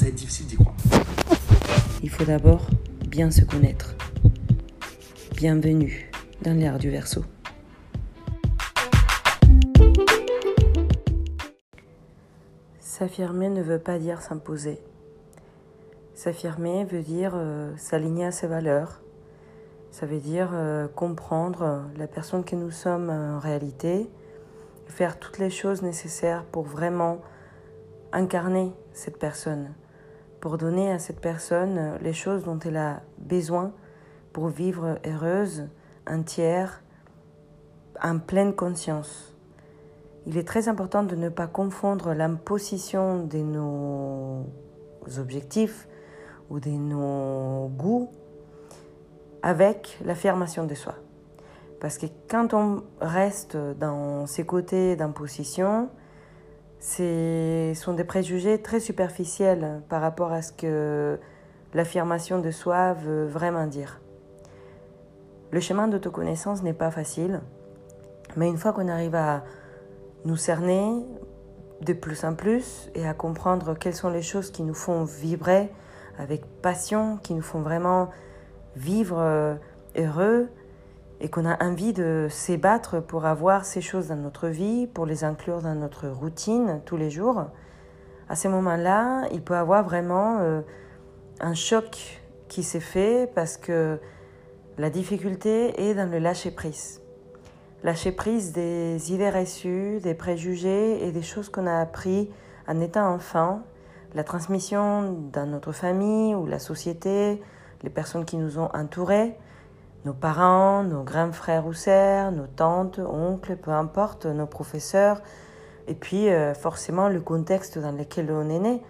à être difficile d'y croire. Il faut d'abord bien se connaître. Bienvenue dans l'ère du verso. S'affirmer ne veut pas dire s'imposer. S'affirmer veut dire euh, s'aligner à ses valeurs. Ça veut dire euh, comprendre la personne que nous sommes en réalité, faire toutes les choses nécessaires pour vraiment incarner cette personne, pour donner à cette personne les choses dont elle a besoin pour vivre heureuse, entière, en pleine conscience. Il est très important de ne pas confondre l'imposition de nos objectifs ou de nos goûts avec l'affirmation de soi. Parce que quand on reste dans ces côtés d'imposition, ce sont des préjugés très superficiels par rapport à ce que l'affirmation de soi veut vraiment dire. Le chemin d'autoconnaissance n'est pas facile, mais une fois qu'on arrive à nous cerner de plus en plus et à comprendre quelles sont les choses qui nous font vibrer avec passion, qui nous font vraiment vivre euh, heureux et qu'on a envie de s'ébattre pour avoir ces choses dans notre vie, pour les inclure dans notre routine tous les jours, à ces moments-là, il peut avoir vraiment euh, un choc qui s'est fait parce que la difficulté est dans le lâcher-prise. Lâcher prise des idées reçues, des préjugés et des choses qu'on a appris en étant enfant, la transmission dans notre famille ou la société, les personnes qui nous ont entourés, nos parents, nos grands frères ou sœurs, nos tantes, oncles, peu importe, nos professeurs, et puis euh, forcément le contexte dans lequel on est né.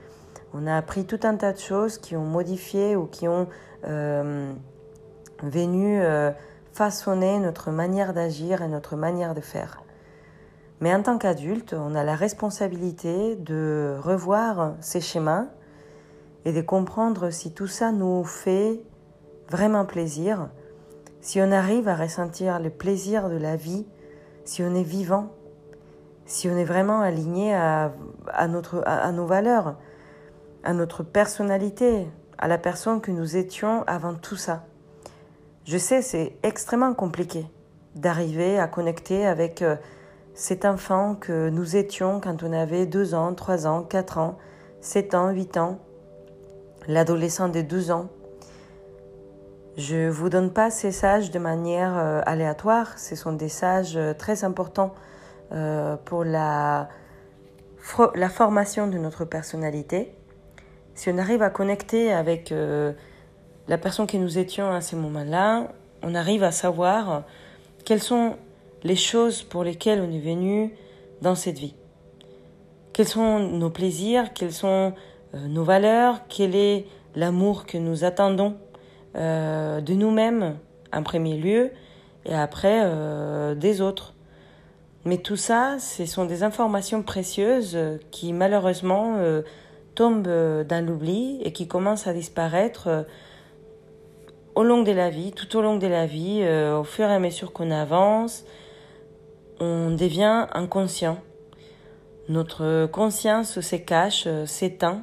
On a appris tout un tas de choses qui ont modifié ou qui ont euh, venu euh, façonner notre manière d'agir et notre manière de faire. Mais en tant qu'adulte, on a la responsabilité de revoir ces schémas et de comprendre si tout ça nous fait vraiment plaisir, si on arrive à ressentir le plaisir de la vie, si on est vivant, si on est vraiment aligné à, notre, à nos valeurs, à notre personnalité, à la personne que nous étions avant tout ça. Je sais, c'est extrêmement compliqué d'arriver à connecter avec euh, cet enfant que nous étions quand on avait 2 ans, 3 ans, 4 ans, 7 ans, 8 ans, l'adolescent de 12 ans. Je ne vous donne pas ces sages de manière euh, aléatoire, ce sont des sages euh, très importants pour la, la formation de notre personnalité. Si on arrive à connecter avec la personne que nous étions à ces moments-là, on arrive à savoir quelles sont les choses pour lesquelles on est venu dans cette vie. Quels sont nos plaisirs, quelles sont euh, nos valeurs, quel est l'amour que nous attendons euh, de nous-mêmes en premier lieu et après euh, des autres. Mais tout ça, ce sont des informations précieuses qui malheureusement tombent dans l'oubli et qui commencent à disparaître au long de la vie, tout au long de la vie, euh, au fur et à mesure qu'on avance, on devient inconscient. Notre conscience se cache, euh, s'éteint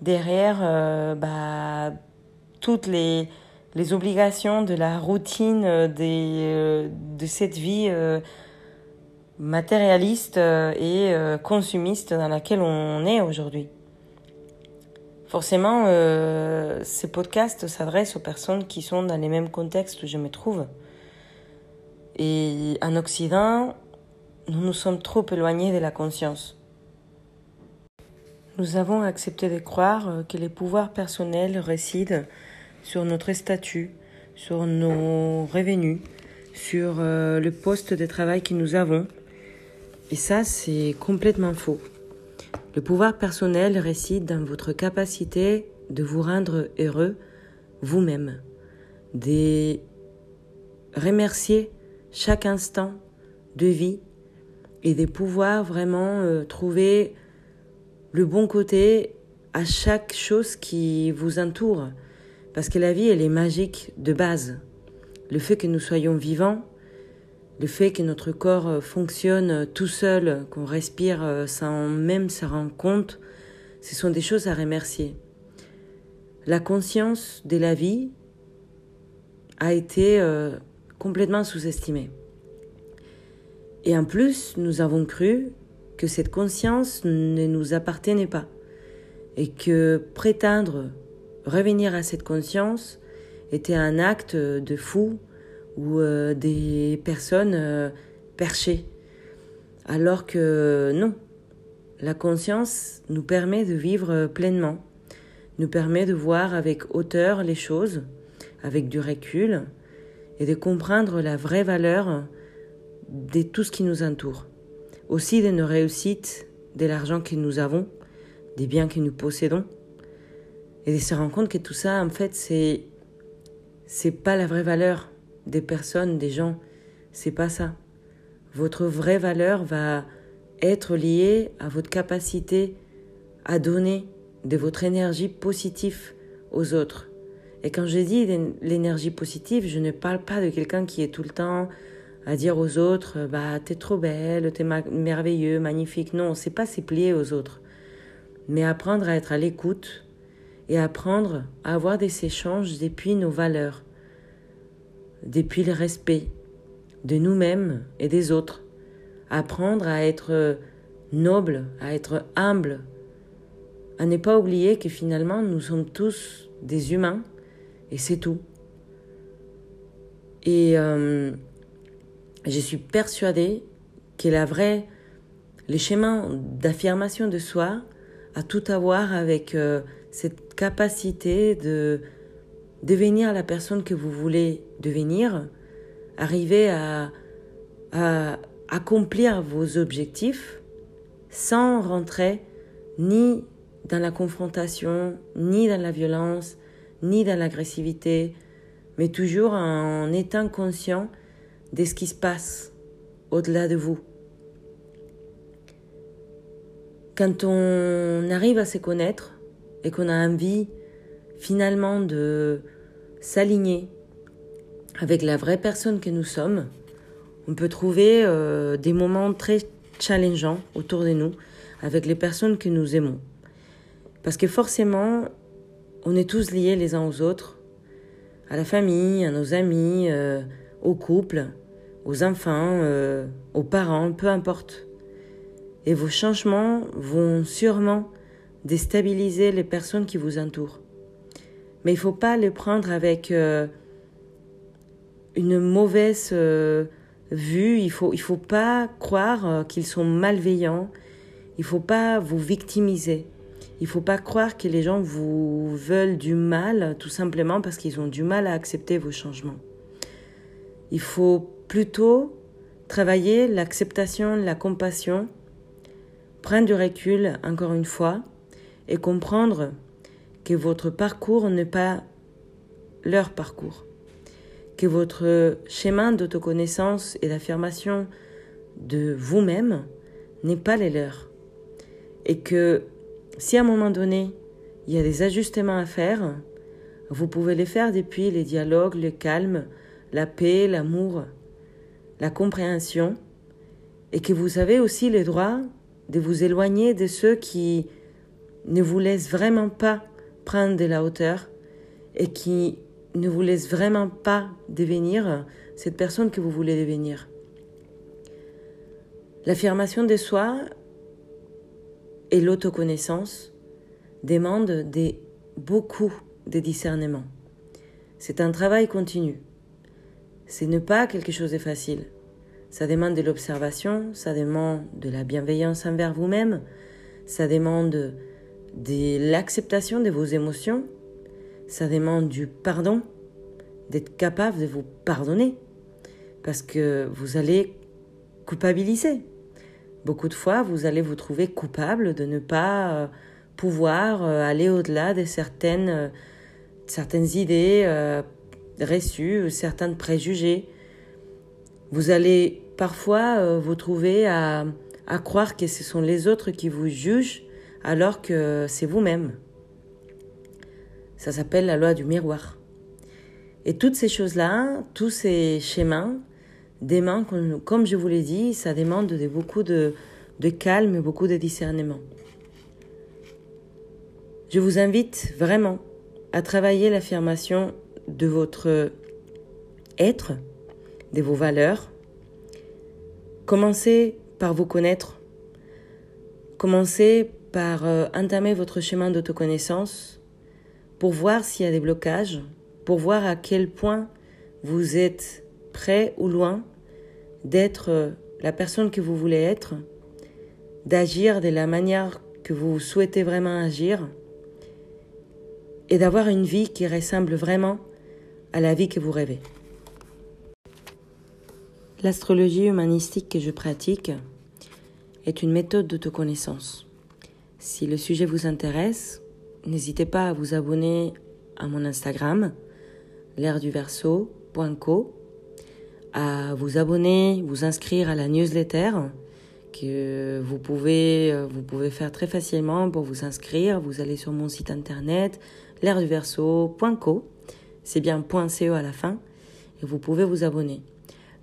derrière euh, bah, toutes les, les, obligations de la routine des, de cette vie matérialiste et consumiste dans laquelle on est aujourd'hui. Forcément, euh, ces podcasts s'adressent aux personnes qui sont dans les mêmes contextes où je me trouve. Et en Occident, nous nous sommes trop éloignés de la conscience. Nous avons accepté de croire que les pouvoirs personnels résident sur notre statut, sur nos revenus, sur euh, le poste de travail que nous avons. Et ça, c'est complètement faux. Le pouvoir personnel réside dans votre capacité de vous rendre heureux vous-même, de remercier chaque instant de vie et de pouvoir vraiment euh, trouver le bon côté à chaque chose qui vous entoure. Parce que la vie, elle est magique de base. Le fait que nous soyons vivants, le fait que notre corps euh, fonctionne tout seul, qu'on respire euh, sans même se rendre compte, ce sont des choses à remercier. la conscience de la vie a été euh, complètement sous-estimée. Et en plus, nous avons cru que cette conscience ne nous appartenait pas et que prétendre revenir à cette conscience était un acte de fou ou euh, des personnes euh, perchées. Alors que non, la conscience nous permet de vivre pleinement, nous permet de voir avec hauteur les choses, avec du recul, et de comprendre la vraie valeur de tout ce qui nous entoure, aussi de nos réussites, de l'argent que nous avons, des biens que nous possédons, et de se rendre compte que tout ça, en fait, c'est c'est pas la vraie valeur des personnes, des gens, c'est pas ça. Votre vraie valeur va être liée à votre capacité à donner de votre énergie positive aux autres. Et quand je dis l'énergie positive, je ne parle pas de quelqu'un qui est tout le temps à dire aux autres, bah t'es trop belle, t'es merveilleux, magnifique. Non, c'est pas se plier aux autres, mais apprendre à être à l'écoute et apprendre à avoir des échanges depuis nos valeurs, depuis le respect de nous-mêmes et des autres. Apprendre à être noble, à être humble, à ne pas oublier que finalement nous sommes tous des humains et c'est tout. Et euh, je suis persuadée que la vraie, les chemins d'affirmation de soi a tout à voir avec euh, cette capacité de devenir la personne que vous voulez devenir, arriver à, à accomplir vos objectifs sans rentrer ni dans la confrontation, ni dans la violence, ni dans l'agressivité, mais toujours en étant conscient de ce qui se passe au-delà de vous. Quand on arrive à se connaître et qu'on a envie finalement de s'aligner avec la vraie personne que nous sommes, on peut trouver euh, des moments très challengeants autour de nous avec les personnes que nous aimons. Parce que forcément, on est tous liés les uns aux autres, à la famille, à nos amis, euh, au couple, aux enfants, euh, aux parents, peu importe. Et vos changements vont sûrement déstabiliser les personnes qui vous entourent. Mais il ne faut pas les prendre avec euh, une mauvaise vue. Il ne faut, il faut pas croire qu'ils sont malveillants. Il ne faut pas vous victimiser. Il faut pas croire que les gens vous veulent du mal tout simplement parce qu'ils ont du mal à accepter vos changements. Il faut plutôt travailler l'acceptation, la compassion, prendre du recul encore une fois et comprendre que votre parcours n'est pas leur parcours, que votre chemin d'autoconnaissance et d'affirmation de vous-même n'est pas les leurs. Et que si à un moment donné, il y a des ajustements à faire, vous pouvez les faire depuis les dialogues, le calme, la paix, l'amour, la compréhension, et que vous avez aussi le droit de vous éloigner de ceux qui ne vous laissent vraiment pas prendre de la hauteur et qui ne vous laissent vraiment pas devenir cette personne que vous voulez devenir. L'affirmation de soi, et l'autoconnaissance demandent des, beaucoup de discernement. C'est un travail continu. Ce n'est pas quelque chose de facile. Ça demande de l'observation, ça demande de la bienveillance envers vous-même, ça demande de l'acceptation de vos émotions, ça demande du pardon, d'être capable de vous pardonner, parce que vous allez culpabiliser. Beaucoup de fois, vous allez vous trouver coupable de ne pas euh, pouvoir euh, aller au-delà de certaines, euh, certaines idées reçues, certains préjugés. Vous allez parfois vous trouver à, à croire que ce sont les autres qui vous jugent alors que c'est vous-même. Ça s'appelle la loi du miroir. Et toutes ces choses-là, tous ces schémas, mains, comme je vous l'ai dit, ça demande de beaucoup de, de calme et beaucoup de discernement. Je vous invite vraiment à travailler l'affirmation de votre être, de vos valeurs. Commencez par vous connaître. Commencez par euh, entamer votre chemin d'autoconnaissance pour voir s'il y a des blocages, pour voir à quel point vous êtes prêt ou loin d'être euh, la personne que vous voulez être, d'agir de la manière que vous souhaitez vraiment agir et d'avoir une vie qui ressemble vraiment à la vie que vous rêvez. L'astrologie humanistique que je pratique est une méthode d'autoconnaissance. Si le sujet vous intéresse, n'hésitez pas à vous abonner à mon Instagram, l'air du verso.co, à vous abonner, vous inscrire à la newsletter que vous pouvez, faire très facilement pour vous inscrire. Vous allez sur mon site internet, l'airduverso.co, c'est bien .co à la fin, et vous pouvez vous abonner.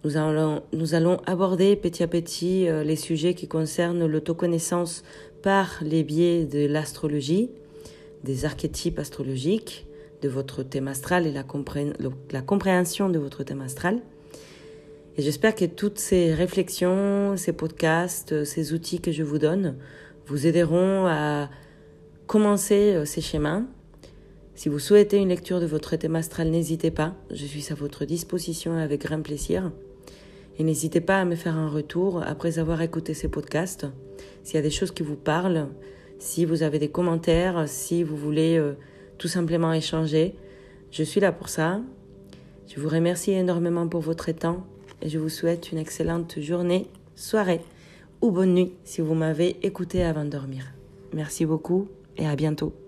Nous allons, nous allons aborder petit à petit euh, les sujets qui concernent l'autoconnaissance par les biais de l'astrologie, des archétypes astrologiques, de votre thème astral et la, compréhension de votre thème astral. Et j'espère que toutes ces réflexions, ces podcasts, ces outils que je vous donne vous aideront à commencer euh, ces schémas. Si vous souhaitez une lecture de votre thème astral, n'hésitez pas, je suis à votre disposition avec grand plaisir. Et n'hésitez pas à me faire un retour après avoir écouté ces podcasts. S'il y a des choses qui vous parlent, si vous avez des commentaires, si vous voulez euh, tout simplement échanger, je suis là pour ça. Je vous remercie énormément pour votre temps et je vous souhaite une excellente journée, soirée ou bonne nuit si vous m'avez écouté avant de dormir. Merci beaucoup et à bientôt.